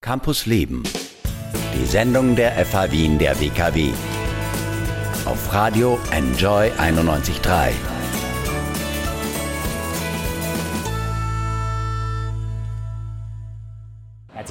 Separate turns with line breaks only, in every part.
Campus Leben. Die Sendung der FH Wien der WKW. Auf Radio Enjoy 91.3.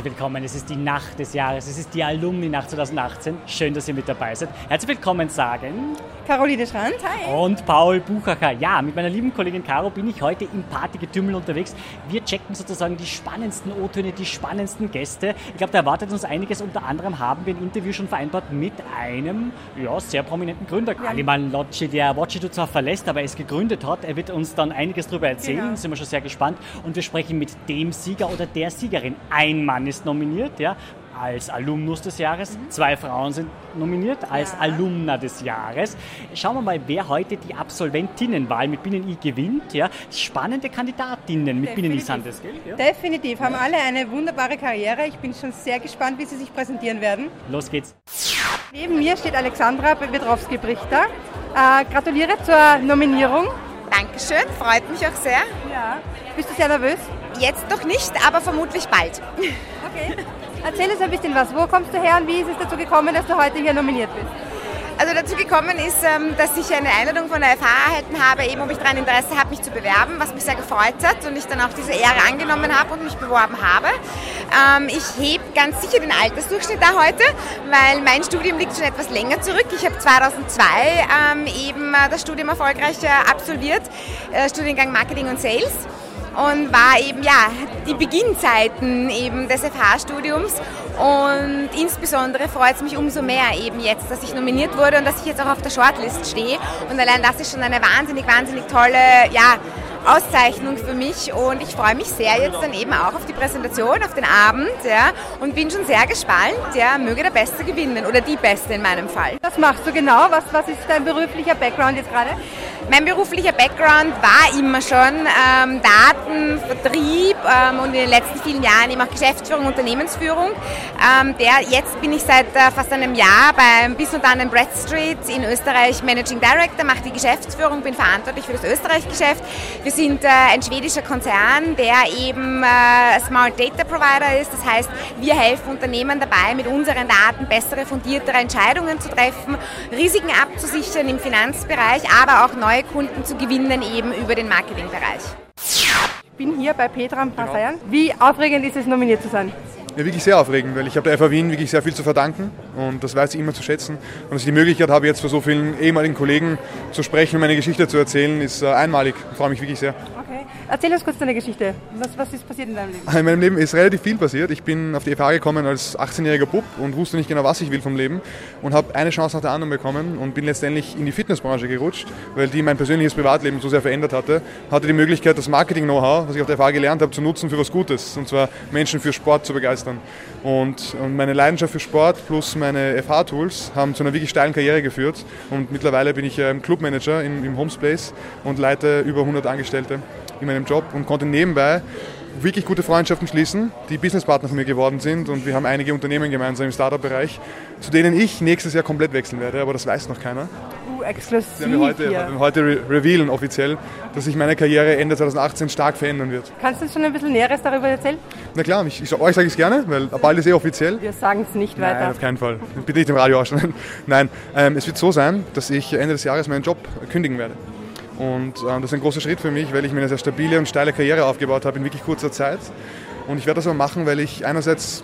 willkommen, es ist die Nacht des Jahres, es ist die Alumni-Nacht 2018. Schön, dass ihr mit dabei seid. Herzlich willkommen sagen
Caroline Schranz, hi.
und Paul Buchacher. Ja, mit meiner lieben Kollegin Caro bin ich heute im Partygetümmel unterwegs. Wir checken sozusagen die spannendsten O-Töne, die spannendsten Gäste. Ich glaube, da erwartet uns einiges. Unter anderem haben wir ein Interview schon vereinbart mit einem ja, sehr prominenten Gründer. Ja. Aliman Locci, der Watchido zwar verlässt, aber es gegründet hat. Er wird uns dann einiges darüber erzählen.
Genau.
Sind wir schon sehr gespannt. Und wir sprechen mit dem Sieger oder der Siegerin. Ein Mann ist nominiert, ja, als Alumnus des Jahres. Zwei Frauen sind nominiert als
Ja.
Alumna des Jahres. Schauen wir mal, wer heute die Absolventinnenwahl mit Binnen-I gewinnt. Ja. Spannende Kandidatinnen mit Binnen-I sind das, gell? Ja.
Definitiv, haben alle eine wunderbare Karriere. Ich bin schon sehr gespannt, wie sie sich präsentieren werden.
Los geht's.
Neben mir steht Alexandra Bedrowski-Brichter. Äh, gratuliere zur Nominierung.
Dankeschön, freut mich auch sehr.
Ja. Bist du sehr nervös?
Jetzt noch nicht, aber vermutlich bald.
Okay. Erzähl uns ein bisschen was. Wo kommst du her und wie ist es dazu gekommen, dass du heute hier nominiert bist?
Also dazu gekommen ist, ähm, dass ich eine Einladung von der FH erhalten habe, eben ob ich daran Interesse habe, mich zu bewerben, was mich sehr gefreut hat und ich dann auch diese Ehre angenommen habe und mich beworben habe. Ähm, Ich hebe ganz sicher den Altersdurchschnitt da heute, weil mein Studium liegt schon etwas länger zurück. Ich habe 2002 ähm, eben äh, das Studium erfolgreich äh, absolviert, äh, Studiengang Marketing und Sales. Und war eben ja die Beginnzeiten eben des FH-Studiums und insbesondere freut es mich umso mehr eben jetzt, dass ich nominiert wurde und dass ich jetzt auch auf der Shortlist stehe und allein das ist schon eine wahnsinnig, wahnsinnig tolle ja, Auszeichnung für mich und ich freue mich sehr jetzt dann eben auch auf die Präsentation, auf den Abend ja, und bin schon sehr gespannt, ja, möge der Beste gewinnen oder die Beste in meinem Fall.
Was machst du genau? Was, was ist dein beruflicher Background jetzt gerade?
Mein beruflicher Background war immer schon ähm, Daten, Vertrieb ähm, und in den letzten vielen Jahren eben auch Geschäftsführung, Unternehmensführung. Ähm, der, jetzt bin ich seit äh, fast einem Jahr beim Bis und dann Brad Street in Österreich Managing Director, mache die Geschäftsführung, bin verantwortlich für das Österreich-Geschäft. Wir sind äh, ein schwedischer Konzern, der eben äh, Smart Data Provider ist. Das heißt, wir helfen Unternehmen dabei, mit unseren Daten bessere, fundiertere Entscheidungen zu treffen, Risiken abzusichern im Finanzbereich, aber auch neue Kunden zu gewinnen eben über den Marketingbereich.
Ich bin hier bei Petra am Passayan. Wie aufregend ist es, nominiert zu sein?
Ja, wirklich sehr aufregend, weil ich habe der FA Wien wirklich sehr viel zu verdanken und das weiß ich immer zu schätzen. Und dass ich die Möglichkeit habe, jetzt vor so vielen ehemaligen Kollegen zu sprechen und meine Geschichte zu erzählen, ist äh, einmalig. Ich freue mich wirklich sehr.
Erzähl uns kurz deine Geschichte. Was, was ist passiert in deinem Leben?
In meinem Leben ist relativ viel passiert. Ich bin auf die FH gekommen als 18-jähriger Bub und wusste nicht genau, was ich will vom Leben und habe eine Chance nach der anderen bekommen und bin letztendlich in die Fitnessbranche gerutscht, weil die mein persönliches Privatleben so sehr verändert hatte. Hatte die Möglichkeit, das Marketing-Know-how, was ich auf der FH gelernt habe, zu nutzen für was Gutes und zwar Menschen für Sport zu begeistern. Und, und meine Leidenschaft für Sport plus meine FH-Tools haben zu einer wirklich steilen Karriere geführt und mittlerweile bin ich ähm, Clubmanager im, im Homespace und leite über 100 Angestellte in meinem Job und konnte nebenbei wirklich gute Freundschaften schließen, die Businesspartner von mir geworden sind und wir haben einige Unternehmen gemeinsam im Startup-Bereich, zu denen ich nächstes Jahr komplett wechseln werde, aber das weiß noch keiner.
Uh, exklusiv
wir heute, wir heute re revealen offiziell, dass sich meine Karriere Ende 2018 stark verändern wird.
Kannst du uns schon ein bisschen Näheres darüber erzählen?
Na klar, ich, ich, euch sage ich es gerne, weil bald ist eh offiziell.
Wir sagen es nicht
Nein,
weiter.
auf keinen Fall. Bitte nicht im Radio ausstellen. Nein, ähm, es wird so sein, dass ich Ende des Jahres meinen Job kündigen werde. Und ähm, das ist ein großer Schritt für mich, weil ich mir eine sehr stabile und steile Karriere aufgebaut habe in wirklich kurzer Zeit. Und ich werde das aber machen, weil ich einerseits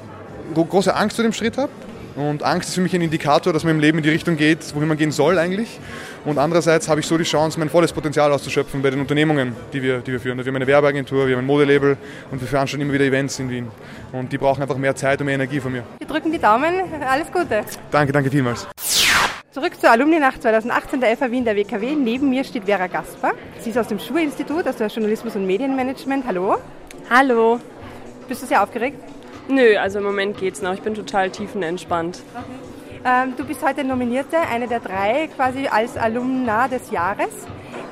gro- große Angst zu dem Schritt habe. Und Angst ist für mich ein Indikator, dass man im Leben in die Richtung geht, wohin man gehen soll eigentlich. Und andererseits habe ich so die Chance, mein volles Potenzial auszuschöpfen bei den Unternehmungen, die wir, die wir führen. Wir haben eine Werbeagentur, wir haben ein Modelabel und wir veranstalten immer wieder Events in Wien. Und die brauchen einfach mehr Zeit und mehr Energie von mir.
Wir drücken die Daumen. Alles Gute.
Danke, danke vielmals.
Zurück zur Alumni-Nacht 2018 der FA Wien der WKW. Neben mir steht Vera Gasper. Sie ist aus dem Schuhe-Institut, aus der Journalismus- und Medienmanagement. Hallo.
Hallo.
Bist du sehr aufgeregt?
Nö, also im Moment geht's noch. Ich bin total tiefenentspannt.
Ähm, du bist heute Nominierte, eine der drei quasi als Alumna des Jahres.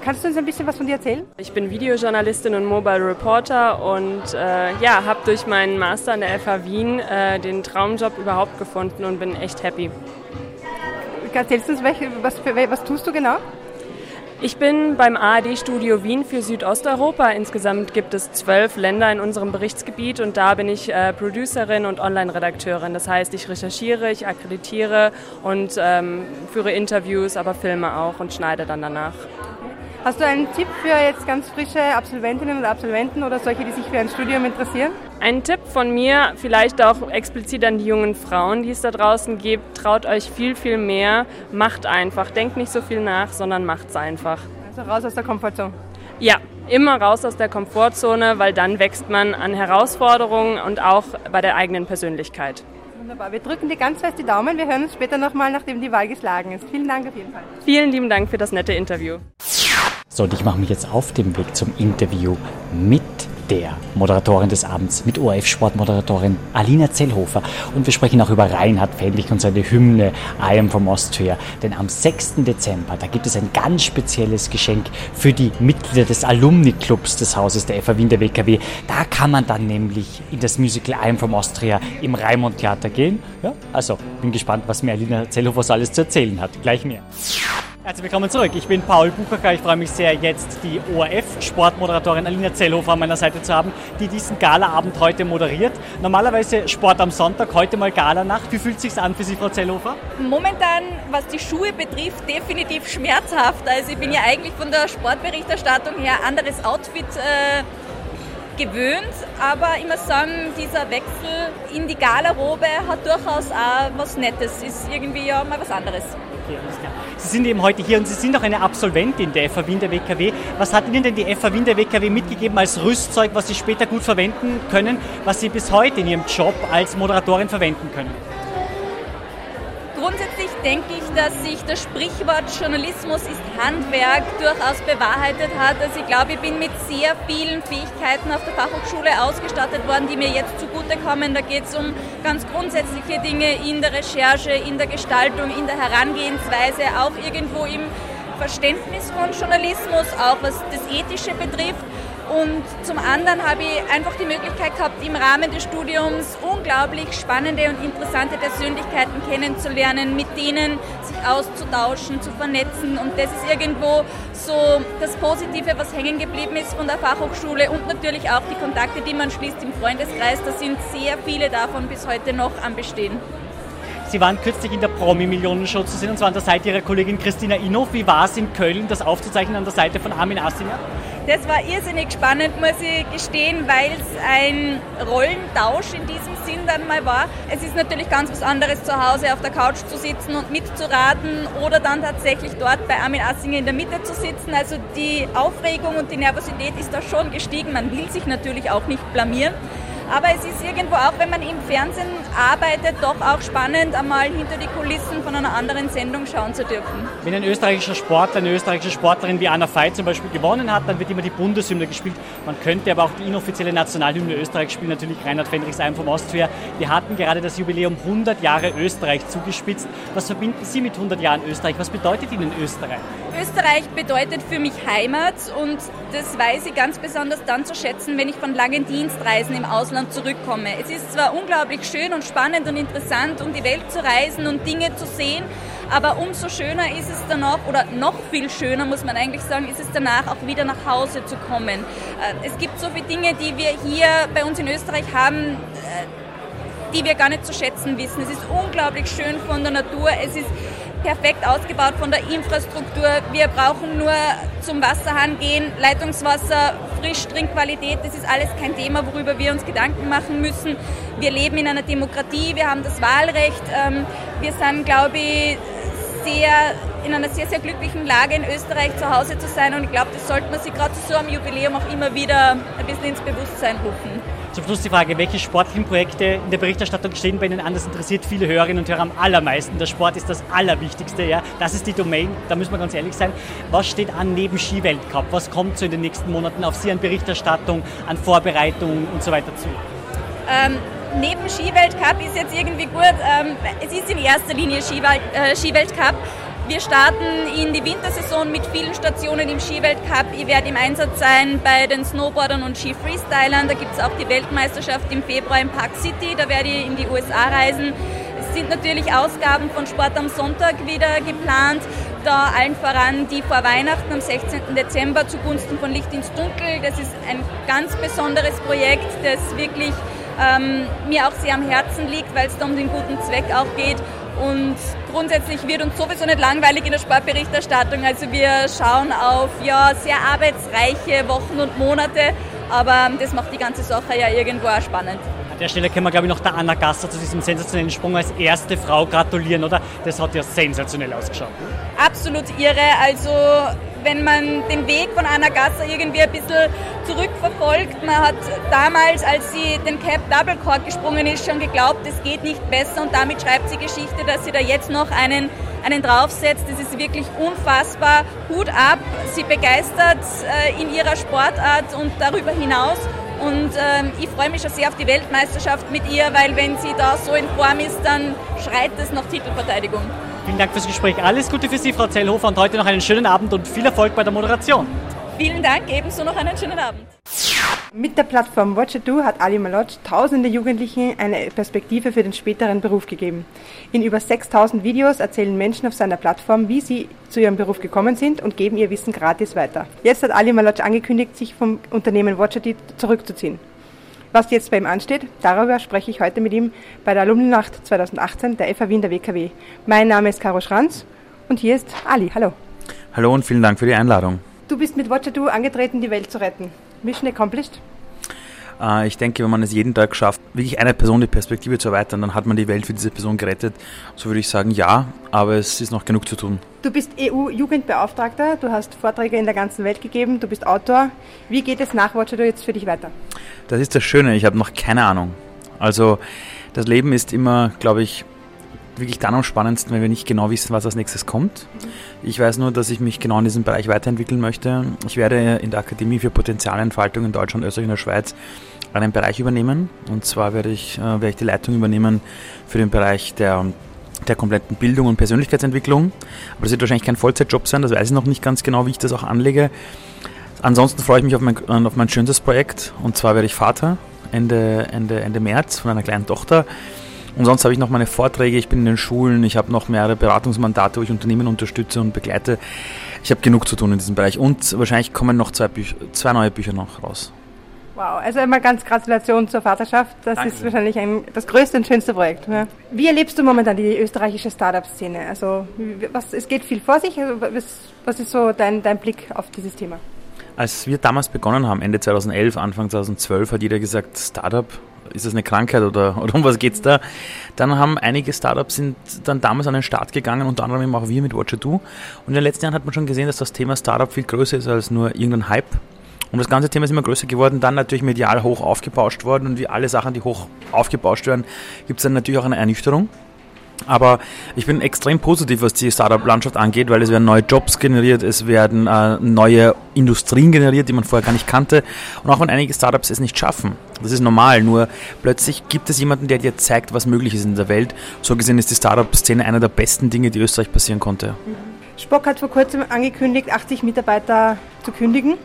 Kannst du uns ein bisschen was von dir erzählen?
Ich bin Videojournalistin und Mobile Reporter und äh, ja, habe durch meinen Master an der FH Wien äh, den Traumjob überhaupt gefunden und bin echt happy.
Erzählst du uns, was, was tust du genau?
Ich bin beim ARD-Studio Wien für Südosteuropa. Insgesamt gibt es zwölf Länder in unserem Berichtsgebiet und da bin ich äh, Producerin und Online-Redakteurin. Das heißt, ich recherchiere, ich akkreditiere und ähm, führe Interviews, aber filme auch und schneide dann danach.
Hast du einen Tipp für jetzt ganz frische Absolventinnen und Absolventen oder solche, die sich für ein Studium interessieren?
Ein Tipp von mir, vielleicht auch explizit an die jungen Frauen, die es da draußen gibt, traut euch viel, viel mehr, macht einfach, denkt nicht so viel nach, sondern macht es einfach.
Also raus aus der Komfortzone.
Ja, immer raus aus der Komfortzone, weil dann wächst man an Herausforderungen und auch bei der eigenen Persönlichkeit.
Wunderbar, wir drücken dir ganz fest die Daumen. Wir hören uns später nochmal, nachdem die Wahl geschlagen ist. Vielen Dank auf jeden Fall.
Vielen lieben Dank für das nette Interview.
So, und ich mache mich jetzt auf den Weg zum Interview mit der Moderatorin des Abends, mit ORF-Sportmoderatorin Alina Zellhofer. Und wir sprechen auch über Reinhard Fendlich und seine Hymne I am from Austria. Denn am 6. Dezember, da gibt es ein ganz spezielles Geschenk für die Mitglieder des Alumni-Clubs des Hauses der FA Wien der WKW. Da kann man dann nämlich in das Musical I am from Austria im Raimund Theater gehen. Ja, also bin gespannt, was mir Alina Zellhofer so alles zu erzählen hat. Gleich mehr. Herzlich willkommen zurück. Ich bin Paul Buchacher. Ich freue mich sehr, jetzt die ORF-Sportmoderatorin Alina Zellhofer an meiner Seite zu haben, die diesen Galaabend heute moderiert. Normalerweise Sport am Sonntag, heute mal Galanacht. Wie fühlt es sich an für Sie, Frau Zellhofer?
Momentan, was die Schuhe betrifft, definitiv schmerzhaft. Also ich bin ja eigentlich von der Sportberichterstattung her anderes Outfit äh, gewöhnt, aber ich muss sagen, dieser Wechsel in die Galarobe hat durchaus auch was Nettes. Ist irgendwie ja mal was anderes.
Sie sind eben heute hier und Sie sind auch eine Absolventin der FA Wien der WKW. Was hat Ihnen denn die FA Wien der WKW mitgegeben als Rüstzeug, was Sie später gut verwenden können, was Sie bis heute in Ihrem Job als Moderatorin verwenden können?
Grundsätzlich denke ich, dass sich das Sprichwort Journalismus ist Handwerk durchaus bewahrheitet hat. Also ich glaube, ich bin mit sehr vielen Fähigkeiten auf der Fachhochschule ausgestattet worden, die mir jetzt zugutekommen. Da geht es um ganz grundsätzliche Dinge in der Recherche, in der Gestaltung, in der Herangehensweise, auch irgendwo im Verständnis von Journalismus, auch was das Ethische betrifft. Und zum anderen habe ich einfach die Möglichkeit gehabt, im Rahmen des Studiums unglaublich spannende und interessante Persönlichkeiten kennenzulernen, mit denen sich auszutauschen, zu vernetzen. Und das ist irgendwo so das Positive, was hängen geblieben ist von der Fachhochschule und natürlich auch die Kontakte, die man schließt im Freundeskreis. Da sind sehr viele davon bis heute noch am Bestehen.
Sie waren kürzlich in der Promi-Millionenshow zu sehen und zwar an der Seite Ihrer Kollegin Christina Inhoff. Wie war es in Köln, das aufzuzeichnen an der Seite von Armin Assinger?
Das war irrsinnig spannend, muss ich gestehen, weil es ein Rollentausch in diesem Sinn dann mal war. Es ist natürlich ganz was anderes, zu Hause auf der Couch zu sitzen und mitzuraten oder dann tatsächlich dort bei Armin Assinger in der Mitte zu sitzen. Also die Aufregung und die Nervosität ist da schon gestiegen. Man will sich natürlich auch nicht blamieren. Aber es ist irgendwo auch, wenn man im Fernsehen arbeitet, doch auch spannend, einmal hinter die Kulissen von einer anderen Sendung schauen zu dürfen.
Wenn ein österreichischer Sportler, eine österreichische Sportlerin wie Anna Veit zum Beispiel gewonnen hat, dann wird immer die Bundeshymne gespielt. Man könnte aber auch die inoffizielle Nationalhymne Österreichs spielen, natürlich Reinhard Fendrichs ein vom Austria. Wir hatten gerade das Jubiläum 100 Jahre Österreich zugespitzt. Was verbinden Sie mit 100 Jahren Österreich? Was bedeutet Ihnen Österreich?
Österreich bedeutet für mich Heimat und das weiß ich ganz besonders dann zu schätzen, wenn ich von langen Dienstreisen im Ausland zurückkomme. Es ist zwar unglaublich schön und spannend und interessant, um die Welt zu reisen und Dinge zu sehen, aber umso schöner ist es danach, oder noch viel schöner muss man eigentlich sagen, ist es danach auch wieder nach Hause zu kommen. Äh, es gibt so viele Dinge, die wir hier bei uns in Österreich haben, äh, die wir gar nicht zu schätzen wissen. Es ist unglaublich schön von der Natur. Es ist perfekt ausgebaut von der Infrastruktur. Wir brauchen nur zum Wasserhahn gehen, Leitungswasser, frisch, Trinkqualität, das ist alles kein Thema, worüber wir uns Gedanken machen müssen. Wir leben in einer Demokratie, wir haben das Wahlrecht. Ähm, wir sind, glaube ich, sehr in einer sehr, sehr glücklichen Lage in Österreich zu Hause zu sein und ich glaube, das sollte man sich gerade so einem Jubiläum auch immer wieder ein bisschen ins Bewusstsein rufen.
Zum Schluss die Frage, welche sportlichen Projekte in der Berichterstattung stehen bei Ihnen an? Das interessiert viele Hörerinnen und Hörer am allermeisten. Der Sport ist das Allerwichtigste, ja. Das ist die Domain, da müssen wir ganz ehrlich sein. Was steht an neben Skiweltcup? Was kommt so in den nächsten Monaten auf Sie an Berichterstattung, an Vorbereitung und so weiter zu?
Ähm, neben Skiweltcup ist jetzt irgendwie gut, ähm, es ist in erster Linie Skiwelt, äh, Skiweltcup. Wir starten in die Wintersaison mit vielen Stationen im Skiweltcup. Ich werde im Einsatz sein bei den Snowboardern und Ski-Freestylern. Da gibt es auch die Weltmeisterschaft im Februar in Park City. Da werde ich in die USA reisen. Es sind natürlich Ausgaben von Sport am Sonntag wieder geplant. da allen voran die vor Weihnachten am 16. Dezember zugunsten von Licht ins Dunkel. Das ist ein ganz besonderes Projekt, das wirklich ähm, mir auch sehr am Herzen liegt, weil es da um den guten Zweck auch geht. Und grundsätzlich wird uns sowieso nicht langweilig in der Sportberichterstattung. Also wir schauen auf ja, sehr arbeitsreiche Wochen und Monate, aber das macht die ganze Sache ja irgendwo auch spannend.
Der Stelle können wir, glaube ich, noch der Anna Gasser zu diesem sensationellen Sprung als erste Frau gratulieren, oder? Das hat ja sensationell ausgeschaut.
Absolut irre. Also wenn man den Weg von Anna Gasser irgendwie ein bisschen zurückverfolgt. Man hat damals, als sie den Cap Double Cork gesprungen ist, schon geglaubt, es geht nicht besser und damit schreibt sie Geschichte, dass sie da jetzt noch einen, einen draufsetzt. Das ist wirklich unfassbar. Hut ab. Sie begeistert äh, in ihrer Sportart und darüber hinaus. Und ähm, ich freue mich schon sehr auf die Weltmeisterschaft mit ihr, weil wenn sie da so in Form ist, dann schreit es nach Titelverteidigung.
Vielen Dank fürs Gespräch. Alles Gute für Sie, Frau Zellhofer, und heute noch einen schönen Abend und viel Erfolg bei der Moderation.
Vielen Dank, ebenso noch einen schönen Abend.
Mit der Plattform Watch It Do hat Ali Malot tausende Jugendlichen eine Perspektive für den späteren Beruf gegeben. In über 6000 Videos erzählen Menschen auf seiner Plattform, wie sie zu ihrem Beruf gekommen sind und geben ihr Wissen gratis weiter. Jetzt hat Ali Malot angekündigt, sich vom Unternehmen Watch It zurückzuziehen. Was jetzt bei ihm ansteht, darüber spreche ich heute mit ihm bei der Alumni-Nacht 2018 der FA Wien der WKW. Mein Name ist Caro Schranz und hier ist Ali. Hallo.
Hallo und vielen Dank für die Einladung.
Du bist mit Watcher Do angetreten, die Welt zu retten. Mission accomplished?
Äh, ich denke, wenn man es jeden Tag schafft, wirklich einer Person die Perspektive zu erweitern, dann hat man die Welt für diese Person gerettet. So würde ich sagen, ja, aber es ist noch genug zu tun.
Du bist EU-Jugendbeauftragter, du hast Vorträge in der ganzen Welt gegeben, du bist Autor. Wie geht es nach Watcher jetzt für dich weiter?
Das ist das Schöne, ich habe noch keine Ahnung. Also das Leben ist immer, glaube ich, wirklich dann am spannendsten, wenn wir nicht genau wissen, was als nächstes kommt. Ich weiß nur, dass ich mich genau in diesem Bereich weiterentwickeln möchte. Ich werde in der Akademie für Potenzialentfaltung in Deutschland, Österreich und der Schweiz einen Bereich übernehmen. Und zwar werde ich, äh, werde ich die Leitung übernehmen für den Bereich der, der kompletten Bildung und Persönlichkeitsentwicklung. Aber das wird wahrscheinlich kein Vollzeitjob sein, das weiß ich noch nicht ganz genau, wie ich das auch anlege. Ansonsten freue ich mich auf mein, auf mein schönstes Projekt. Und zwar werde ich Vater Ende, Ende, Ende März von einer kleinen Tochter. Und sonst habe ich noch meine Vorträge, ich bin in den Schulen, ich habe noch mehrere Beratungsmandate, wo ich Unternehmen unterstütze und begleite. Ich habe genug zu tun in diesem Bereich und wahrscheinlich kommen noch zwei, Bücher, zwei neue Bücher noch raus.
Wow, also immer ganz Gratulation zur Vaterschaft. Das Danke. ist wahrscheinlich ein, das größte und schönste Projekt. Ja. Wie erlebst du momentan die österreichische Startup-Szene? Also was, es geht viel vor sich. Also, was, was ist so dein, dein Blick auf dieses Thema?
Als wir damals begonnen haben, Ende 2011, Anfang 2012, hat jeder gesagt, Startup, ist das eine Krankheit oder, oder um was geht es da? Dann haben einige Startups sind dann damals an den Start gegangen, unter anderem eben auch wir mit Watcher Do. Und in den letzten Jahren hat man schon gesehen, dass das Thema Startup viel größer ist als nur irgendein Hype. Und das ganze Thema ist immer größer geworden, dann natürlich medial hoch aufgebauscht worden und wie alle Sachen, die hoch aufgebauscht werden, gibt es dann natürlich auch eine Ernüchterung. Aber ich bin extrem positiv, was die Startup-Landschaft angeht, weil es werden neue Jobs generiert, es werden äh, neue Industrien generiert, die man vorher gar nicht kannte. Und auch wenn einige Startups es nicht schaffen, das ist normal, nur plötzlich gibt es jemanden, der dir zeigt, was möglich ist in der Welt. So gesehen ist die Startup-Szene einer der besten Dinge, die Österreich passieren konnte.
Spock hat vor kurzem angekündigt, 80 Mitarbeiter zu kündigen.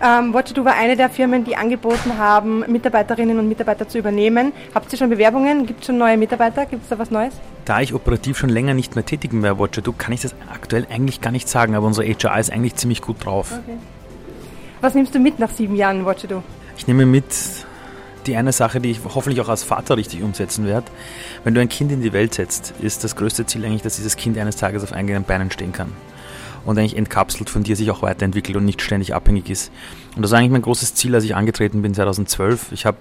Ähm, Watchdo war eine der Firmen, die angeboten haben, Mitarbeiterinnen und Mitarbeiter zu übernehmen. Habt ihr schon Bewerbungen? Gibt es schon neue Mitarbeiter? Gibt es da was Neues?
Da ich operativ schon länger nicht mehr tätig bin bei Watchdo, kann ich das aktuell eigentlich gar nicht sagen, aber unsere HR ist eigentlich ziemlich gut drauf. Okay.
Was nimmst du mit nach sieben Jahren Watchdo?
Ich nehme mit die eine Sache, die ich hoffentlich auch als Vater richtig umsetzen werde. Wenn du ein Kind in die Welt setzt, ist das größte Ziel eigentlich, dass dieses Kind eines Tages auf eigenen Beinen stehen kann und eigentlich entkapselt von dir sich auch weiterentwickelt und nicht ständig abhängig ist. Und das war eigentlich mein großes Ziel, als ich angetreten bin 2012. Ich habe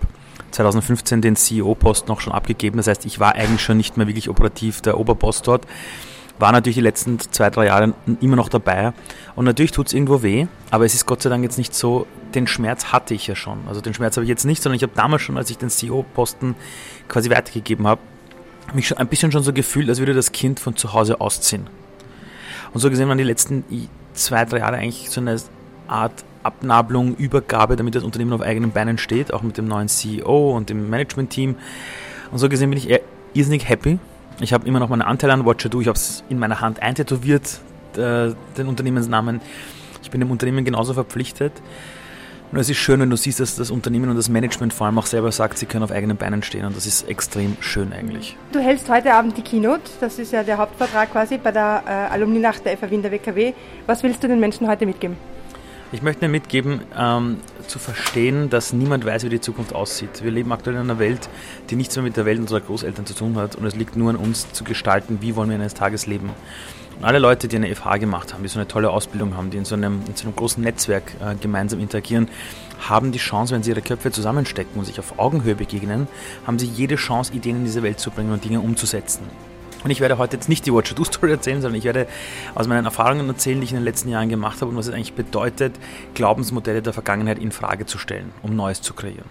2015 den CEO-Post noch schon abgegeben. Das heißt, ich war eigentlich schon nicht mehr wirklich operativ der Oberboss dort. War natürlich die letzten zwei, drei Jahre immer noch dabei. Und natürlich tut es irgendwo weh, aber es ist Gott sei Dank jetzt nicht so, den Schmerz hatte ich ja schon. Also den Schmerz habe ich jetzt nicht, sondern ich habe damals schon, als ich den CEO-Posten quasi weitergegeben habe, mich schon ein bisschen schon so gefühlt, als würde das Kind von zu Hause ausziehen. Und so gesehen waren die letzten zwei, drei Jahre eigentlich so eine Art Abnabelung, Übergabe, damit das Unternehmen auf eigenen Beinen steht, auch mit dem neuen CEO und dem Management-Team. Und so gesehen bin ich irrsinnig happy. Ich habe immer noch meinen Anteil an Watcher Do. Ich habe es in meiner Hand eintätowiert, äh, den Unternehmensnamen. Ich bin dem Unternehmen genauso verpflichtet. Und es ist schön, wenn du siehst, dass das Unternehmen und das Management vor allem auch selber sagt, sie können auf eigenen Beinen stehen und das ist extrem schön eigentlich.
Du hältst heute Abend die Keynote, das ist ja der Hauptvertrag quasi bei der äh, Alumni-Nacht der FAW in der WKW. Was willst du den Menschen heute mitgeben?
Ich möchte mir mitgeben, ähm, zu verstehen, dass niemand weiß, wie die Zukunft aussieht. Wir leben aktuell in einer Welt, die nichts mehr mit der Welt unserer Großeltern zu tun hat und es liegt nur an uns zu gestalten, wie wollen wir eines Tages leben. Und alle Leute, die eine FH gemacht haben, die so eine tolle Ausbildung haben, die in so einem, in so einem großen Netzwerk äh, gemeinsam interagieren, haben die Chance, wenn sie ihre Köpfe zusammenstecken und sich auf Augenhöhe begegnen, haben sie jede Chance, Ideen in diese Welt zu bringen und Dinge umzusetzen. Und ich werde heute jetzt nicht die Watcher Do Story erzählen, sondern ich werde aus meinen Erfahrungen erzählen, die ich in den letzten Jahren gemacht habe und was es eigentlich bedeutet, Glaubensmodelle der Vergangenheit in Frage zu stellen, um Neues zu kreieren.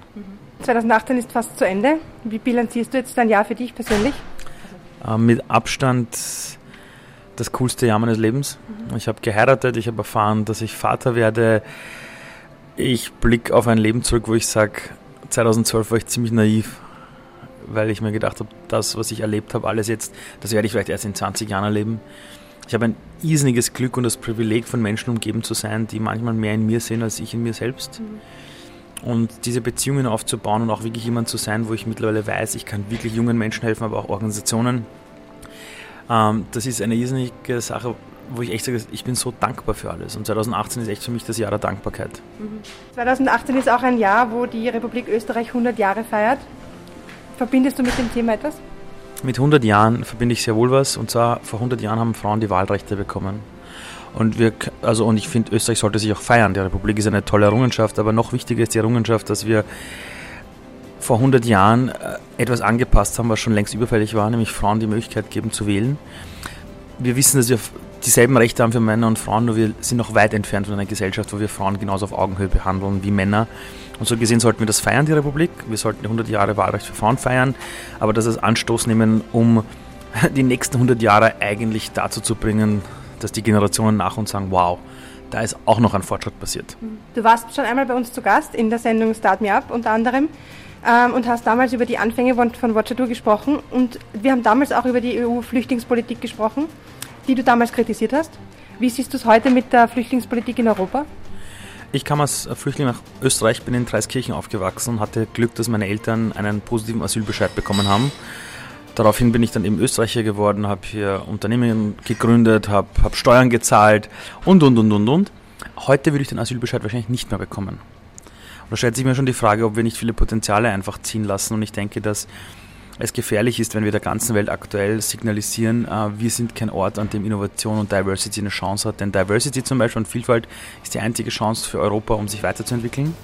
2018 ist fast zu Ende. Wie bilanzierst du jetzt dein Jahr für dich persönlich?
Äh, mit Abstand das coolste Jahr meines Lebens. Mhm. Ich habe geheiratet, ich habe erfahren, dass ich Vater werde. Ich blicke auf ein Leben zurück, wo ich sage, 2012 war ich ziemlich naiv, weil ich mir gedacht habe, das, was ich erlebt habe, alles jetzt, das werde ich vielleicht erst in 20 Jahren erleben. Ich habe ein irrsinniges Glück und das Privileg, von Menschen umgeben zu sein, die manchmal mehr in mir sehen als ich in mir selbst. Mhm. Und diese Beziehungen aufzubauen und auch wirklich jemand zu sein, wo ich mittlerweile weiß, ich kann wirklich jungen Menschen helfen, aber auch Organisationen ähm, das ist eine irrsinnige Sache, wo ich echt sage, ich bin so dankbar für alles. Und 2018 ist echt für mich das Jahr der Dankbarkeit.
2018 ist auch ein Jahr, wo die Republik Österreich 100 Jahre feiert. Verbindest du mit dem Thema etwas?
Mit 100 Jahren verbinde ich sehr wohl was. Und zwar vor 100 Jahren haben Frauen die Wahlrechte bekommen. Und, wir, also, und ich finde, Österreich sollte sich auch feiern. Die Republik ist eine tolle Errungenschaft, aber noch wichtiger ist die Errungenschaft, dass wir vor 100 Jahren äh, etwas angepasst haben, was schon längst überfällig war, nämlich Frauen die Möglichkeit geben zu wählen. Wir wissen, dass wir dieselben Rechte haben für Männer und Frauen, nur wir sind noch weit entfernt von einer Gesellschaft, wo wir Frauen genauso auf Augenhöhe behandeln wie Männer. Und so gesehen sollten wir das feiern, die Republik. Wir sollten 100 Jahre Wahlrecht für Frauen feiern, aber das als Anstoß nehmen, um die nächsten 100 Jahre eigentlich dazu zu bringen, dass die Generationen nach uns sagen, wow, da ist auch noch ein Fortschritt passiert.
Du warst schon einmal bei uns zu Gast in der Sendung Start Me Up unter anderem ähm, und hast damals über die Anfänge von, von Watcher gesprochen. Und wir haben damals auch über die EU-Flüchtlingspolitik gesprochen, die du damals kritisiert hast. Wie siehst du es heute mit der Flüchtlingspolitik in Europa?
Ich kam als Flüchtling nach Österreich, bin in Dreiskirchen aufgewachsen und hatte Glück, dass meine Eltern einen positiven Asylbescheid bekommen haben. Daraufhin bin ich dann eben Österreicher geworden, habe hier Unternehmen gegründet, habe hab Steuern gezahlt und, und, und, und, und. Heute würde ich den Asylbescheid wahrscheinlich nicht mehr bekommen. Und da stellt sich mir schon die Frage, ob wir nicht viele Potenziale einfach ziehen lassen. Und ich denke, dass es gefährlich ist, wenn wir der ganzen Welt aktuell signalisieren, äh, wir sind kein Ort, an dem Innovation und Diversity eine Chance hat. Denn Diversity zum Beispiel und Vielfalt ist die einzige Chance für Europa, um sich weiterzuentwickeln.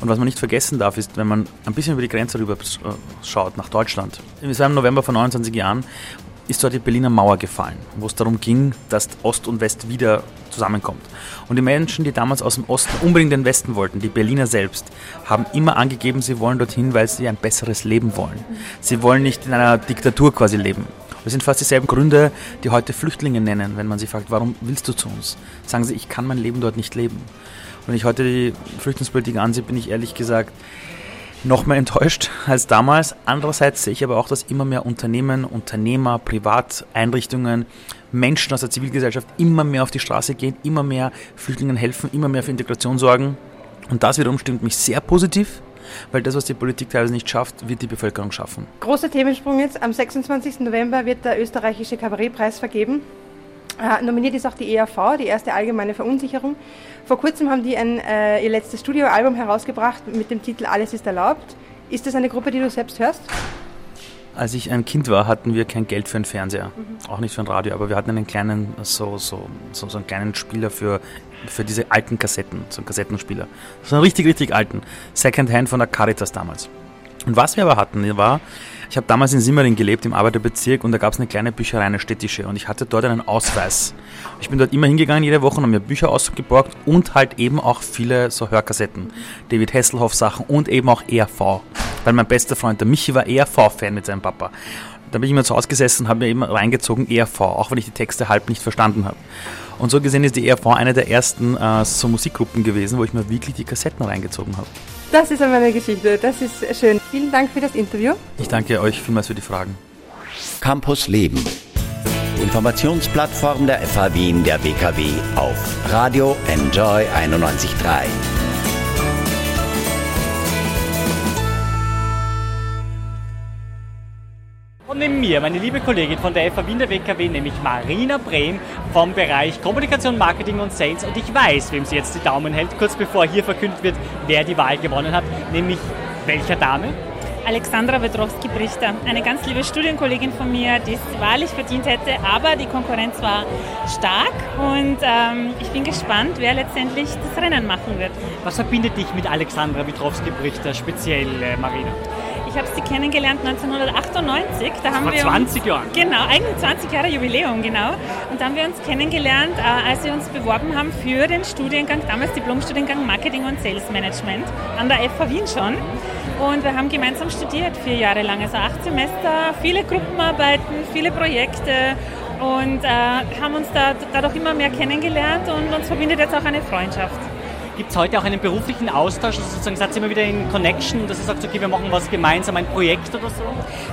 Und was man nicht vergessen darf, ist, wenn man ein bisschen über die Grenze rüber äh, schaut, nach Deutschland. Es war im November vor 29 Jahren, ist dort die Berliner Mauer gefallen, wo es darum ging, dass Ost und West wieder zusammenkommt. Und die Menschen, die damals aus dem Osten unbedingt den Westen wollten, die Berliner selbst, haben immer angegeben, sie wollen dorthin, weil sie ein besseres Leben wollen. Sie wollen nicht in einer Diktatur quasi leben. Das sind fast dieselben Gründe, die heute Flüchtlinge nennen, wenn man sie fragt, warum willst du zu uns? Sagen sie, ich kann mein Leben dort nicht leben. Wenn ich heute die Flüchtlingspolitik ansehe, bin ich ehrlich gesagt noch mehr enttäuscht als damals. Andererseits sehe ich aber auch, dass immer mehr Unternehmen, Unternehmer, Privateinrichtungen, Menschen aus der Zivilgesellschaft immer mehr auf die Straße gehen, immer mehr Flüchtlingen helfen, immer mehr für Integration sorgen. Und das wiederum stimmt mich sehr positiv, weil das, was die Politik teilweise nicht schafft, wird die Bevölkerung schaffen.
Großer Themensprung jetzt. Am 26. November wird der österreichische Kabarettpreis vergeben. Äh, nominiert ist auch die ERV, die erste allgemeine Verunsicherung. Vor kurzem haben die ein, äh, ihr letztes Studioalbum herausgebracht mit dem Titel Alles ist erlaubt. Ist das eine Gruppe, die du selbst hörst?
Als ich ein Kind war, hatten wir kein Geld für einen Fernseher, mhm. auch nicht für ein Radio, aber wir hatten einen kleinen, so, so, so, so einen kleinen Spieler für, für diese alten Kassetten, so einen Kassettenspieler. So einen richtig, richtig alten. Secondhand von der Caritas damals. Und was wir aber hatten, war, ich habe damals in Simmering gelebt, im Arbeiterbezirk, und da gab es eine kleine Bücherei, eine städtische, und ich hatte dort einen Ausweis. Ich bin dort immer hingegangen, jede Woche, und habe mir Bücher ausgeborgt und halt eben auch viele so Hörkassetten. David Hasselhoff Sachen und eben auch ERV. Weil mein bester Freund, der Michi, war ERV-Fan mit seinem Papa. Da bin ich immer zu Hause gesessen und habe mir eben reingezogen ERV, auch wenn ich die Texte halb nicht verstanden habe. Und so gesehen ist die ERV eine der ersten äh, so Musikgruppen gewesen, wo ich mir wirklich die Kassetten reingezogen habe.
Das ist eine Geschichte, das ist schön. Vielen Dank für das Interview.
Ich danke euch vielmals für die Fragen.
Campus Leben. Informationsplattform der FH Wien der WKW auf Radio Enjoy 91.3.
mir meine liebe Kollegin von der FA Wien der WKW, nämlich Marina Brehm vom Bereich Kommunikation, Marketing und Sales. Und ich weiß, wem sie jetzt die Daumen hält, kurz bevor hier verkündet wird, wer die Wahl gewonnen hat, nämlich welcher Dame?
Alexandra Wedrowski-Brichter, eine ganz liebe Studienkollegin von mir, die es wahrlich verdient hätte, aber die Konkurrenz war stark und ähm, ich bin gespannt, wer letztendlich das Rennen machen wird.
Was verbindet dich mit Alexandra Wedrowski-Brichter speziell, äh, Marina?
Ich habe sie kennengelernt 1998. Da haben
Vor
wir
20
uns,
Jahren.
Genau, eigentlich 20 Jahre Jubiläum, genau. Und da haben wir uns kennengelernt, äh, als wir uns beworben haben für den Studiengang, damals Diplomstudiengang Marketing und Sales Management an der FH Wien schon. Und wir haben gemeinsam studiert, vier Jahre lang, also acht Semester, viele Gruppenarbeiten, viele Projekte und äh, haben uns da, dadurch immer mehr kennengelernt und uns verbindet jetzt auch eine Freundschaft.
Gibt es heute auch einen beruflichen Austausch? Also sozusagen seid ihr immer wieder in Connection, dass ihr sagt, okay, wir machen was gemeinsam, ein Projekt oder so?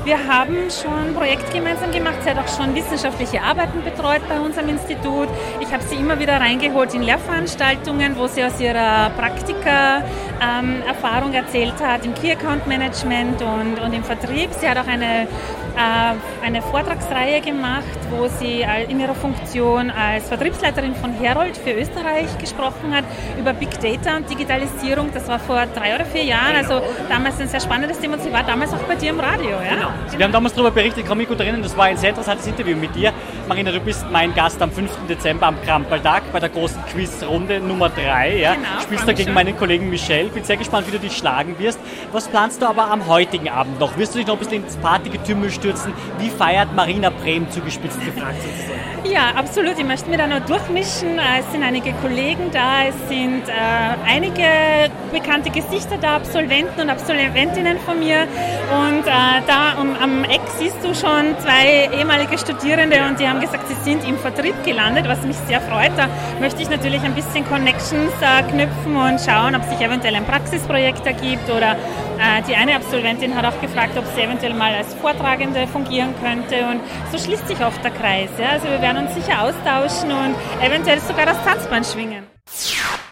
Wir haben schon ein Projekt gemeinsam gemacht. Sie hat auch schon wissenschaftliche Arbeiten betreut bei unserem Institut. Ich habe sie immer wieder reingeholt in Lehrveranstaltungen, wo sie aus ihrer Praktika-Erfahrung ähm, erzählt hat, im Key Account Management und, und im Vertrieb. Sie hat auch eine äh, eine Vortragsreihe gemacht, wo sie in ihrer Funktion als Vertriebsleiterin von Herold für Österreich gesprochen hat über Big Data und Digitalisierung. Das war vor drei oder vier Jahren, also damals ein sehr spannendes Thema. Sie war damals auch bei dir im Radio, ja?
Genau. Wir haben damals darüber berichtet, ich kann mich gut erinnern, das war ein sehr interessantes Interview mit dir. Marina, du bist mein Gast am 5. Dezember am Krampeltag bei der großen Quizrunde Nummer 3. Ja?
Genau,
Spielst da gegen meinen Kollegen Michel. Bin sehr gespannt, wie du dich schlagen wirst. Was planst du aber am heutigen Abend noch? Wirst du dich noch ein bisschen ins Partygetümmel stürzen? Wie feiert Marina Brehm zugespitzt gefragt sozusagen?
Ja, absolut. Ich möchte mir da noch durchmischen. Es sind einige Kollegen da, es sind äh, einige bekannte Gesichter da, Absolventen und Absolventinnen von mir. Und äh, da um, am Eck siehst du schon zwei ehemalige Studierende und die haben gesagt, sie sind im Vertrieb gelandet, was mich sehr freut. Da möchte ich natürlich ein bisschen Connections äh, knüpfen und schauen, ob sich eventuell ein Praxisprojekt ergibt oder äh, die eine Absolventin hat auch gefragt, ob sie eventuell mal als Vortragende fungieren könnte und so schließt sich oft der Kreis. Ja? Also wir werden uns sicher austauschen und eventuell sogar das Tanzband schwingen.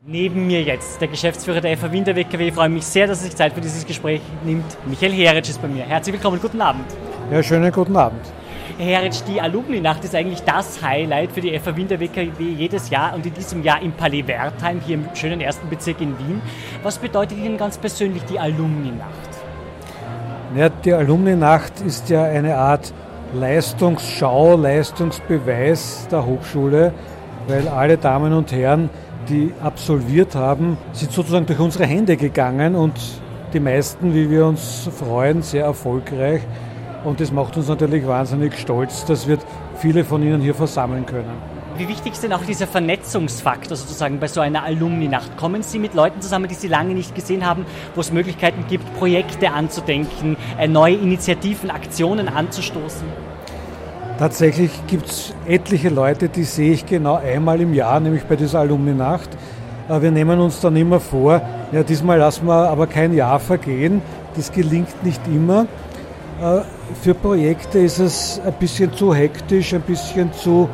Neben mir jetzt der Geschäftsführer der FA Wien der WKW. Ich freue mich sehr, dass er sich Zeit für dieses Gespräch nimmt. Michael Heritsch ist bei mir. Herzlich willkommen, guten Abend.
Ja, schönen guten Abend.
Herr Heritsch, die Alumni-Nacht ist eigentlich das Highlight für die FA Wien der WKW jedes Jahr und in diesem Jahr im Palais Wertheim, hier im schönen ersten Bezirk in Wien. Was bedeutet Ihnen ganz persönlich die Alumni-Nacht?
Ja, die Alumni-Nacht ist ja eine Art Leistungsschau, Leistungsbeweis der Hochschule, weil alle Damen und Herren, die absolviert haben, sind sozusagen durch unsere Hände gegangen und die meisten, wie wir uns freuen, sehr erfolgreich. Und das macht uns natürlich wahnsinnig stolz, dass wir viele von Ihnen hier versammeln können.
Wie wichtig ist denn auch dieser Vernetzungsfaktor sozusagen bei so einer Alumni-Nacht? Kommen Sie mit Leuten zusammen, die Sie lange nicht gesehen haben, wo es Möglichkeiten gibt, Projekte anzudenken, äh, neue Initiativen, Aktionen anzustoßen?
Tatsächlich gibt es etliche Leute, die sehe ich genau einmal im Jahr, nämlich bei dieser Alumni-Nacht. Äh, wir nehmen uns dann immer vor, ja, diesmal lassen wir aber kein Jahr vergehen. Das gelingt nicht immer. Äh, für Projekte ist es ein bisschen zu hektisch, ein bisschen zu,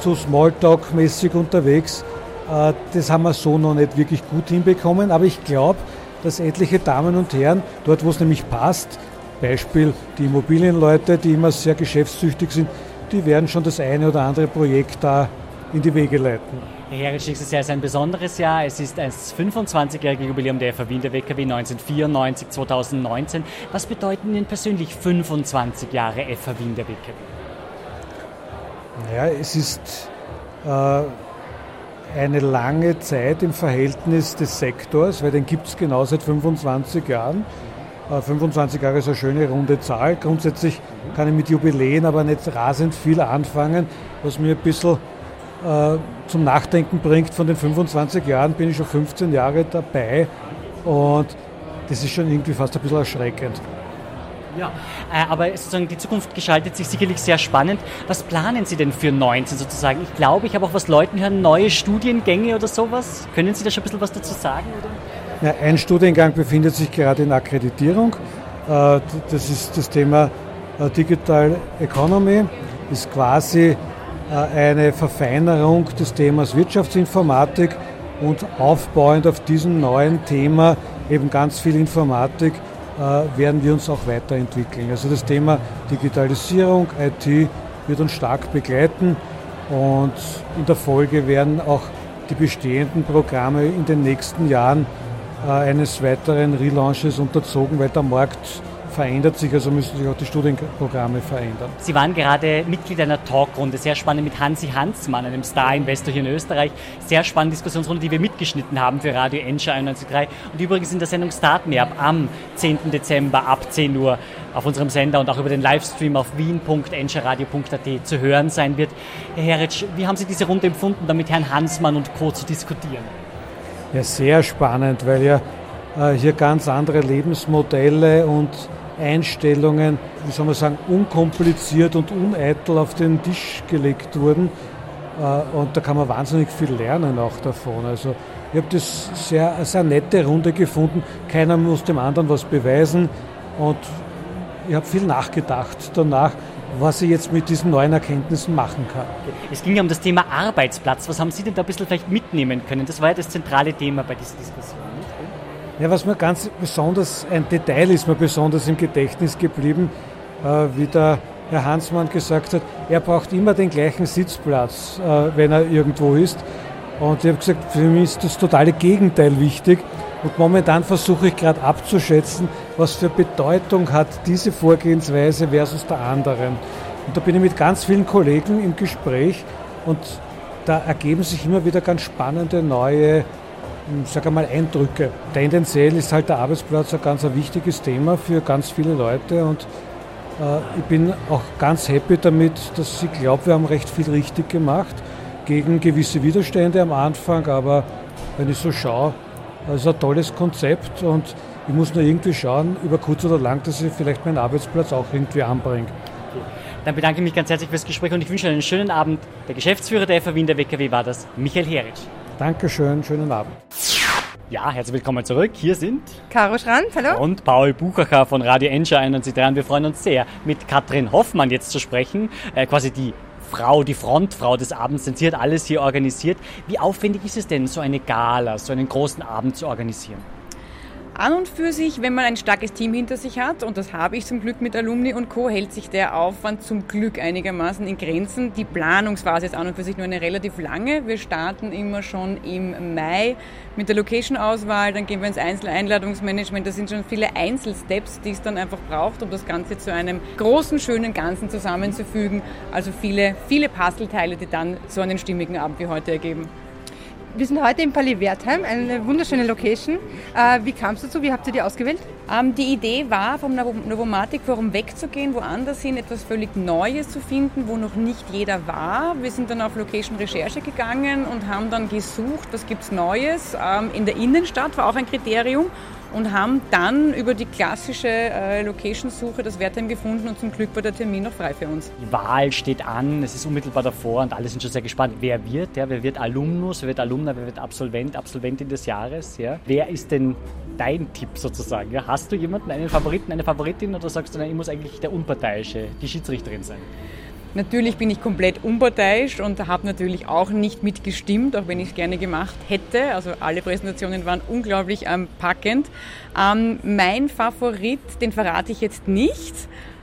zu Smalltalk-mäßig unterwegs. Äh, das haben wir so noch nicht wirklich gut hinbekommen, aber ich glaube, dass etliche Damen und Herren, dort wo es nämlich passt, Beispiel die Immobilienleute, die immer sehr geschäftstüchtig sind, die werden schon das eine oder andere Projekt da in die Wege leiten.
Herr Heritsch, nächstes Jahr ist ein besonderes Jahr. Es ist das 25-jährige Jubiläum der FA Wien der WKW 1994, 2019. Was bedeuten Ihnen persönlich 25 Jahre FA Wien der WKW?
Naja, es ist äh, eine lange Zeit im Verhältnis des Sektors, weil den gibt es genau seit 25 Jahren. 25 Jahre ist eine schöne runde Zahl. Grundsätzlich kann ich mit Jubiläen aber nicht rasend viel anfangen. Was mir ein bisschen äh, zum Nachdenken bringt, von den 25 Jahren bin ich schon 15 Jahre dabei und das ist schon irgendwie fast ein bisschen erschreckend.
Ja, äh, aber sozusagen die Zukunft gestaltet sich sicherlich sehr spannend. Was planen Sie denn für 19 sozusagen? Ich glaube, ich habe auch was Leuten hören, neue Studiengänge oder sowas. Können Sie da schon ein bisschen was dazu sagen? Oder?
Ja, ein Studiengang befindet sich gerade in Akkreditierung. Äh, das ist das Thema äh, Digital Economy. Ist quasi äh, eine Verfeinerung des Themas Wirtschaftsinformatik und aufbauend auf diesem neuen Thema eben ganz viel Informatik werden wir uns auch weiterentwickeln. Also das Thema Digitalisierung, IT wird uns stark begleiten und in der Folge werden auch die bestehenden Programme in den nächsten Jahren eines weiteren Relaunches unterzogen, weil der Markt verändert sich, also müssen sich auch die Studienprogramme verändern.
Sie waren gerade Mitglied einer Talkrunde, sehr spannend mit Hansi Hansmann, einem Star-Investor hier in Österreich. Sehr spannende Diskussionsrunde, die wir mitgeschnitten haben für Radio Enscher 91.3 und übrigens in der Sendung Start Me Up am 10. Dezember ab 10 Uhr auf unserem Sender und auch über den Livestream auf wien.enscherradio.at zu hören sein wird. Herr Heritsch, wie haben Sie diese Runde empfunden, da mit Herrn Hansmann und Co. zu diskutieren?
Ja, sehr spannend, weil ja äh, hier ganz andere Lebensmodelle und Einstellungen, wie soll man sagen, unkompliziert und uneitel auf den Tisch gelegt wurden. Äh, und da kann man wahnsinnig viel lernen auch davon. Also ich habe das sehr, sehr nette Runde gefunden. Keiner muss dem anderen was beweisen. Und ich habe viel nachgedacht danach, was ich jetzt mit diesen neuen Erkenntnissen machen kann.
Es ging ja um das Thema Arbeitsplatz. Was haben Sie denn da ein bisschen vielleicht mitnehmen können? Das war ja das zentrale Thema bei dieser Diskussion.
Ja, was mir ganz besonders, ein Detail ist mir besonders im Gedächtnis geblieben, äh, wie der Herr Hansmann gesagt hat, er braucht immer den gleichen Sitzplatz, äh, wenn er irgendwo ist. Und ich habe gesagt, für mich ist das totale Gegenteil wichtig. Und momentan versuche ich gerade abzuschätzen, was für Bedeutung hat diese Vorgehensweise versus der anderen. Und da bin ich mit ganz vielen Kollegen im Gespräch und da ergeben sich immer wieder ganz spannende neue sage mal, Eindrücke. Tendenziell ist halt der Arbeitsplatz ein ganz wichtiges Thema für ganz viele Leute und äh, ich bin auch ganz happy damit, dass ich glaube, wir haben recht viel richtig gemacht gegen gewisse Widerstände am Anfang, aber wenn ich so schaue, ist ein tolles Konzept und ich muss nur irgendwie schauen, über kurz oder lang, dass ich vielleicht meinen Arbeitsplatz auch irgendwie anbringe.
Dann bedanke ich mich ganz herzlich fürs Gespräch und ich wünsche einen schönen Abend. Der Geschäftsführer der FAW in der WKW war das, Michael Heritsch.
Dankeschön, schönen Abend.
Ja, herzlich willkommen zurück. Hier sind
Caro Schranz, hallo.
Und Paul Buchacher von Radio Enscher 91.3. Wir freuen uns sehr, mit Katrin Hoffmann jetzt zu sprechen, äh, quasi die Frau, die Frontfrau des Abends, denn sie hat alles hier organisiert. Wie aufwendig ist es denn, so eine Gala, so einen großen Abend zu organisieren?
An und für sich, wenn man ein starkes Team hinter sich hat, und das habe ich zum Glück mit Alumni und Co., hält sich der Aufwand zum Glück einigermaßen in Grenzen. Die Planungsphase ist an und für sich nur eine relativ lange. Wir starten immer schon im Mai mit der Location-Auswahl, dann gehen wir ins Einzeleinladungsmanagement. Das sind schon viele Einzelsteps, die es dann einfach braucht, um das Ganze zu einem großen, schönen Ganzen zusammenzufügen. Also viele, viele Puzzleteile, die dann so einen stimmigen Abend wie heute ergeben.
Wir sind heute im Palais Wertheim, eine wunderschöne Location. Äh, wie kam es dazu? Wie habt ihr die ausgewählt?
Ähm, die Idee war, vom Novomatic Forum wegzugehen, woanders hin, etwas völlig Neues zu finden, wo noch nicht jeder war. Wir sind dann auf Location Recherche gegangen und haben dann gesucht, was gibt es Neues. Ähm, in der Innenstadt war auch ein Kriterium und haben dann über die klassische äh, Location-Suche das Wertheim gefunden und zum Glück war der Termin noch frei für uns.
Die Wahl steht an, es ist unmittelbar davor und alle sind schon sehr gespannt, wer wird, ja, wer wird Alumnus, wer wird Alumna, wer wird Absolvent, Absolventin des Jahres, ja. Wer ist denn dein Tipp sozusagen? Ja? Hast du jemanden, einen Favoriten, eine Favoritin oder sagst du, nein, ich muss eigentlich der Unparteiische, die Schiedsrichterin sein?
Natürlich bin ich komplett unparteiisch und habe natürlich auch nicht mitgestimmt, auch wenn ich es gerne gemacht hätte. Also alle Präsentationen waren unglaublich ähm, packend. Ähm, mein Favorit, den verrate ich jetzt nicht.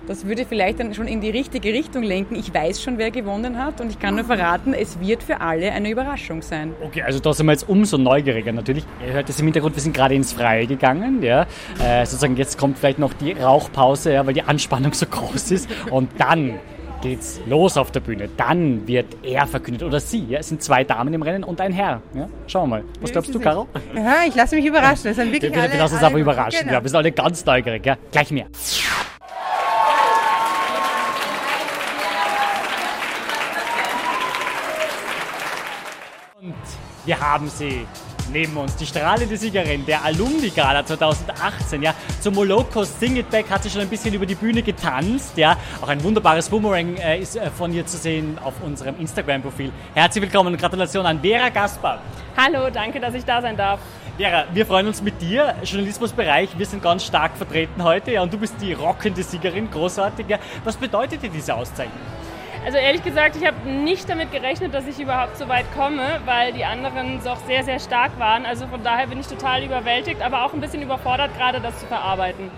Das würde vielleicht dann schon in die richtige Richtung lenken. Ich weiß schon, wer gewonnen hat und ich kann nur verraten, es wird für alle eine Überraschung sein.
Okay, also da sind wir jetzt umso neugieriger natürlich. Ihr hört es im Hintergrund, wir sind gerade ins Freie gegangen. Ja. Äh, sozusagen jetzt kommt vielleicht noch die Rauchpause, ja, weil die Anspannung so groß ist. Und dann geht's los auf der Bühne. Dann wird er verkündet oder sie. Ja? Es sind zwei Damen im Rennen und ein Herr. Ja? Schauen wir mal. Was glaubst du, Caro?
Ja, ich lasse mich überraschen. Das sind wirklich
wir, wir lassen uns aber überraschen. Genau. Ja, wir sind alle ganz neugierig. Ja? Gleich mehr. Und wir haben sie neben uns. Die strahlende Siegerin der Alumni-Gala 2018, ja. Zum Moloko Sing It Back hat sie schon ein bisschen über die Bühne getanzt, ja. Auch ein wunderbares Boomerang äh, ist äh, von ihr zu sehen auf unserem Instagram-Profil. Herzlich willkommen und Gratulation an Vera Gaspar.
Hallo, danke, dass ich da sein darf.
Vera, wir freuen uns mit dir. Journalismusbereich, wir sind ganz stark vertreten heute, ja. Und du bist die rockende Siegerin, großartig, ja. Was bedeutet dir diese Auszeichnung?
Also ehrlich gesagt, ich habe nicht damit gerechnet, dass ich überhaupt so weit komme, weil die anderen doch sehr, sehr stark waren. Also von daher bin ich total überwältigt, aber auch ein bisschen überfordert, gerade das zu verarbeiten.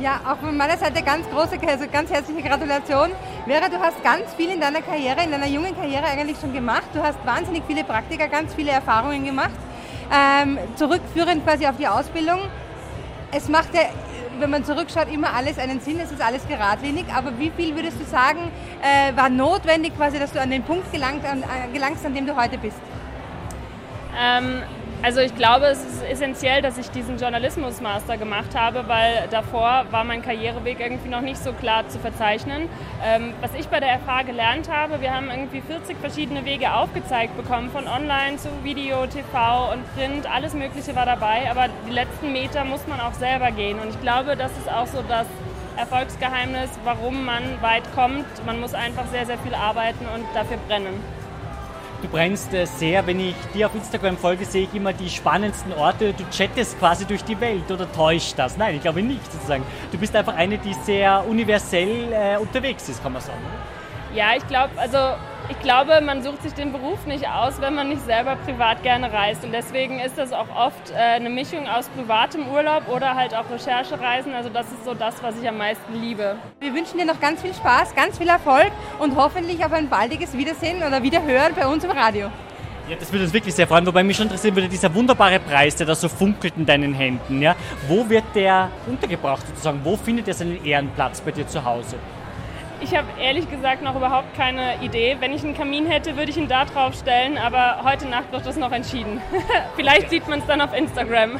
Ja, auch von meiner Seite ganz große, also ganz herzliche Gratulation. Vera, du hast ganz viel in deiner Karriere, in deiner jungen Karriere eigentlich schon gemacht. Du hast wahnsinnig viele Praktika, ganz viele Erfahrungen gemacht. Ähm, zurückführend quasi auf die Ausbildung. Es macht ja, wenn man zurückschaut, immer alles einen Sinn, es ist alles geradlinig. Aber wie viel würdest du sagen, äh, war notwendig quasi, dass du an den Punkt gelangt, an, äh, gelangst, an dem du heute bist?
Ähm, also ich glaube, es ist essentiell, dass ich diesen Journalismus-Master gemacht habe, weil davor war mein Karriereweg irgendwie noch nicht so klar zu verzeichnen. Ähm, was ich bei der FH gelernt habe, wir haben irgendwie 40 verschiedene Wege aufgezeigt bekommen, von Online zu Video, TV und Print, alles Mögliche war dabei, aber die letzten Meter muss man auch selber gehen. Und ich glaube, das ist auch so das Erfolgsgeheimnis, warum man weit kommt. Man muss einfach sehr, sehr viel arbeiten und dafür brennen.
Du brennst äh, sehr, wenn ich dir auf Instagram folge, sehe ich immer die spannendsten Orte. Du chattest quasi durch die Welt oder täuscht das? Nein, ich glaube nicht sozusagen. Du bist einfach eine, die sehr universell äh, unterwegs ist, kann man sagen.
Ja, ich glaube, also ich glaube, man sucht sich den Beruf nicht aus, wenn man nicht selber privat gerne reist. Und deswegen ist das auch oft äh, eine Mischung aus privatem Urlaub oder halt auch Recherchereisen. Also das ist so das, was ich am meisten liebe.
Wir wünschen dir noch ganz viel Spaß, ganz viel Erfolg und hoffentlich auf ein baldiges Wiedersehen oder Wiederhören bei uns im Radio.
Ja, das würde uns wirklich sehr freuen. Wobei mich schon interessieren würde, dieser wunderbare Preis, der da so funkelt in deinen Händen, ja, wo wird der untergebracht sozusagen? Wo findet er seinen Ehrenplatz bei dir zu Hause?
Ich habe ehrlich gesagt noch überhaupt keine Idee. Wenn ich einen Kamin hätte, würde ich ihn da drauf stellen, aber heute Nacht wird das noch entschieden. Vielleicht sieht man es dann auf Instagram.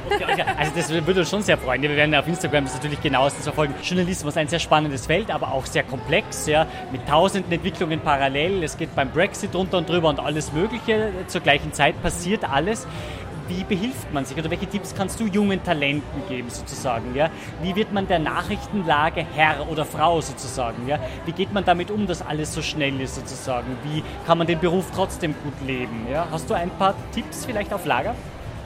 also das würde uns schon sehr freuen. Wir werden auf Instagram das natürlich genauestens verfolgen. Journalismus ist ein sehr spannendes Feld, aber auch sehr komplex, ja, mit tausenden Entwicklungen parallel. Es geht beim Brexit runter und drüber und alles Mögliche. Zur gleichen Zeit passiert alles wie behilft man sich oder welche Tipps kannst du jungen Talenten geben sozusagen? Ja? Wie wird man der Nachrichtenlage Herr oder Frau sozusagen? Ja? Wie geht man damit um, dass alles so schnell ist sozusagen? Wie kann man den Beruf trotzdem gut leben? Ja? Hast du ein paar Tipps vielleicht auf Lager?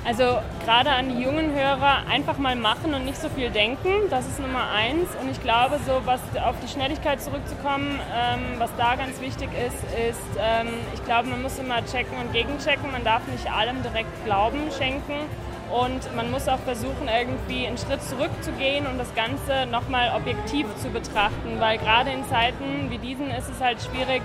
Also gerade an die jungen Hörer einfach mal machen und nicht so viel denken, das ist Nummer eins. Und ich glaube, so was auf die Schnelligkeit zurückzukommen, ähm, was da ganz wichtig ist, ist, ähm, ich glaube, man muss immer checken und gegenchecken. Man darf nicht allem direkt Glauben schenken. Und man muss auch versuchen, irgendwie einen Schritt zurückzugehen und das Ganze nochmal objektiv zu betrachten, weil gerade in Zeiten wie diesen ist es halt schwierig,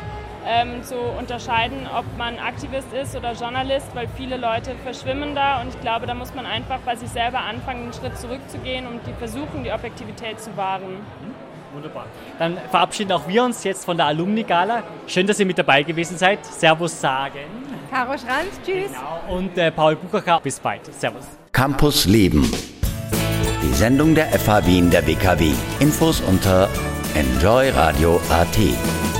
ähm, zu unterscheiden, ob man Aktivist ist oder Journalist, weil viele Leute verschwimmen da und ich glaube, da muss man einfach bei sich selber anfangen, einen Schritt zurückzugehen und die versuchen, die Objektivität zu wahren.
Mhm. Wunderbar. Dann verabschieden auch wir uns jetzt von der Alumni-Gala. Schön, dass ihr mit dabei gewesen seid. Servus sagen.
Caro Schranz, tschüss.
Genau. Und äh, Paul Buchacher, bis bald. Servus.
Campus Leben. Die Sendung der FH Wien der WKW. Infos unter enjoyradio.at.